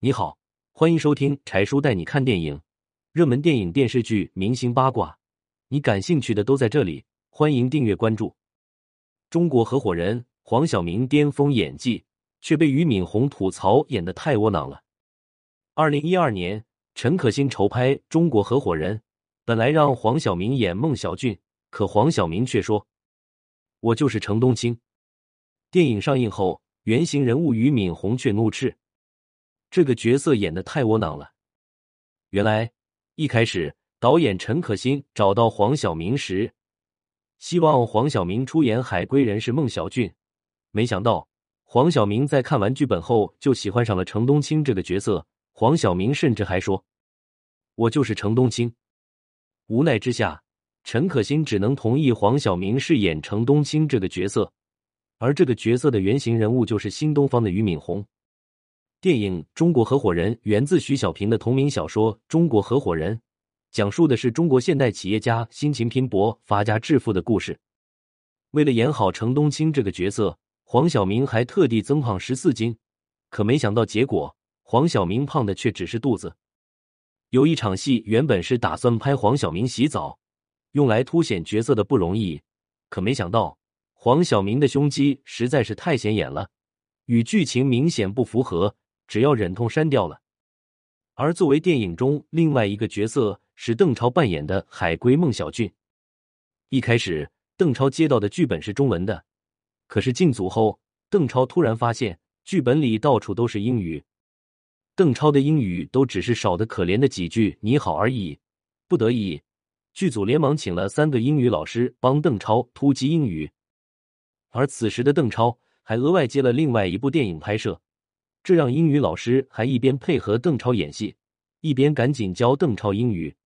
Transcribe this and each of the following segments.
你好，欢迎收听柴叔带你看电影，热门电影、电视剧、明星八卦，你感兴趣的都在这里。欢迎订阅关注。中国合伙人黄晓明巅峰演技，却被俞敏洪吐槽演的太窝囊了。二零一二年，陈可辛筹拍《中国合伙人》，本来让黄晓明演孟小俊，可黄晓明却说：“我就是程东青。”电影上映后，原型人物俞敏洪却怒斥这个角色演的太窝囊了。原来一开始导演陈可辛找到黄晓明时，希望黄晓明出演海归人士孟小俊，没想到黄晓明在看完剧本后就喜欢上了程东青这个角色。黄晓明甚至还说：“我就是程东青。”无奈之下，陈可辛只能同意黄晓明饰演程东青这个角色。而这个角色的原型人物就是新东方的俞敏洪。电影《中国合伙人》源自徐小平的同名小说《中国合伙人》，讲述的是中国现代企业家辛勤拼搏发家致富的故事。为了演好程东青这个角色，黄晓明还特地增胖十四斤。可没想到，结果黄晓明胖的却只是肚子。有一场戏原本是打算拍黄晓明洗澡，用来凸显角色的不容易，可没想到。黄晓明的胸肌实在是太显眼了，与剧情明显不符合，只要忍痛删掉了。而作为电影中另外一个角色是邓超扮演的海归孟小俊。一开始，邓超接到的剧本是中文的，可是进组后，邓超突然发现剧本里到处都是英语，邓超的英语都只是少的可怜的几句“你好”而已。不得已，剧组连忙请了三个英语老师帮邓超突击英语。而此时的邓超还额外接了另外一部电影拍摄，这让英语老师还一边配合邓超演戏，一边赶紧教邓超英语。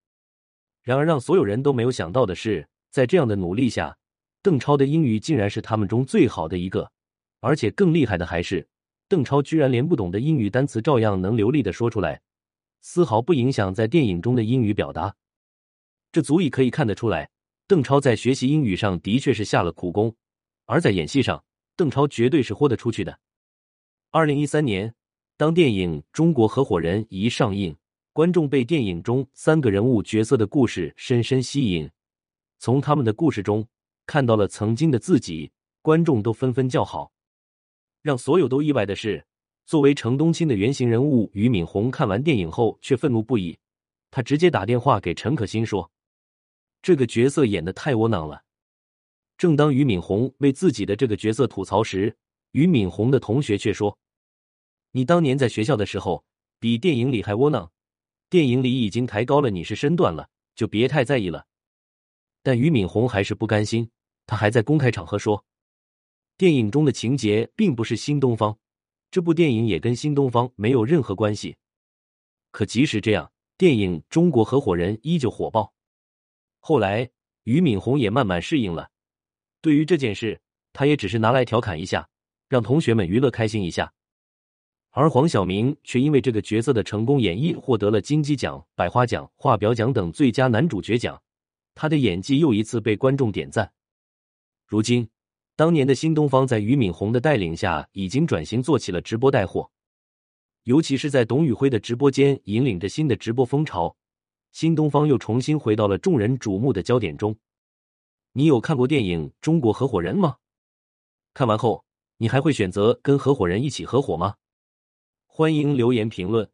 然而，让所有人都没有想到的是，在这样的努力下，邓超的英语竟然是他们中最好的一个。而且更厉害的还是，邓超居然连不懂的英语单词照样能流利的说出来，丝毫不影响在电影中的英语表达。这足以可以看得出来，邓超在学习英语上的确是下了苦功。而在演戏上，邓超绝对是豁得出去的。二零一三年，当电影《中国合伙人》一上映，观众被电影中三个人物角色的故事深深吸引，从他们的故事中看到了曾经的自己，观众都纷纷叫好。让所有都意外的是，作为程东青的原型人物俞敏洪看完电影后却愤怒不已，他直接打电话给陈可辛说：“这个角色演的太窝囊了。”正当俞敏洪为自己的这个角色吐槽时，俞敏洪的同学却说：“你当年在学校的时候比电影里还窝囊，电影里已经抬高了你是身段了，就别太在意了。”但俞敏洪还是不甘心，他还在公开场合说：“电影中的情节并不是新东方，这部电影也跟新东方没有任何关系。”可即使这样，电影《中国合伙人》依旧火爆。后来，俞敏洪也慢慢适应了。对于这件事，他也只是拿来调侃一下，让同学们娱乐开心一下。而黄晓明却因为这个角色的成功演绎，获得了金鸡奖、百花奖、华表奖等最佳男主角奖。他的演技又一次被观众点赞。如今，当年的新东方在俞敏洪的带领下，已经转型做起了直播带货，尤其是在董宇辉的直播间引领着新的直播风潮，新东方又重新回到了众人瞩目的焦点中。你有看过电影《中国合伙人》吗？看完后，你还会选择跟合伙人一起合伙吗？欢迎留言评论。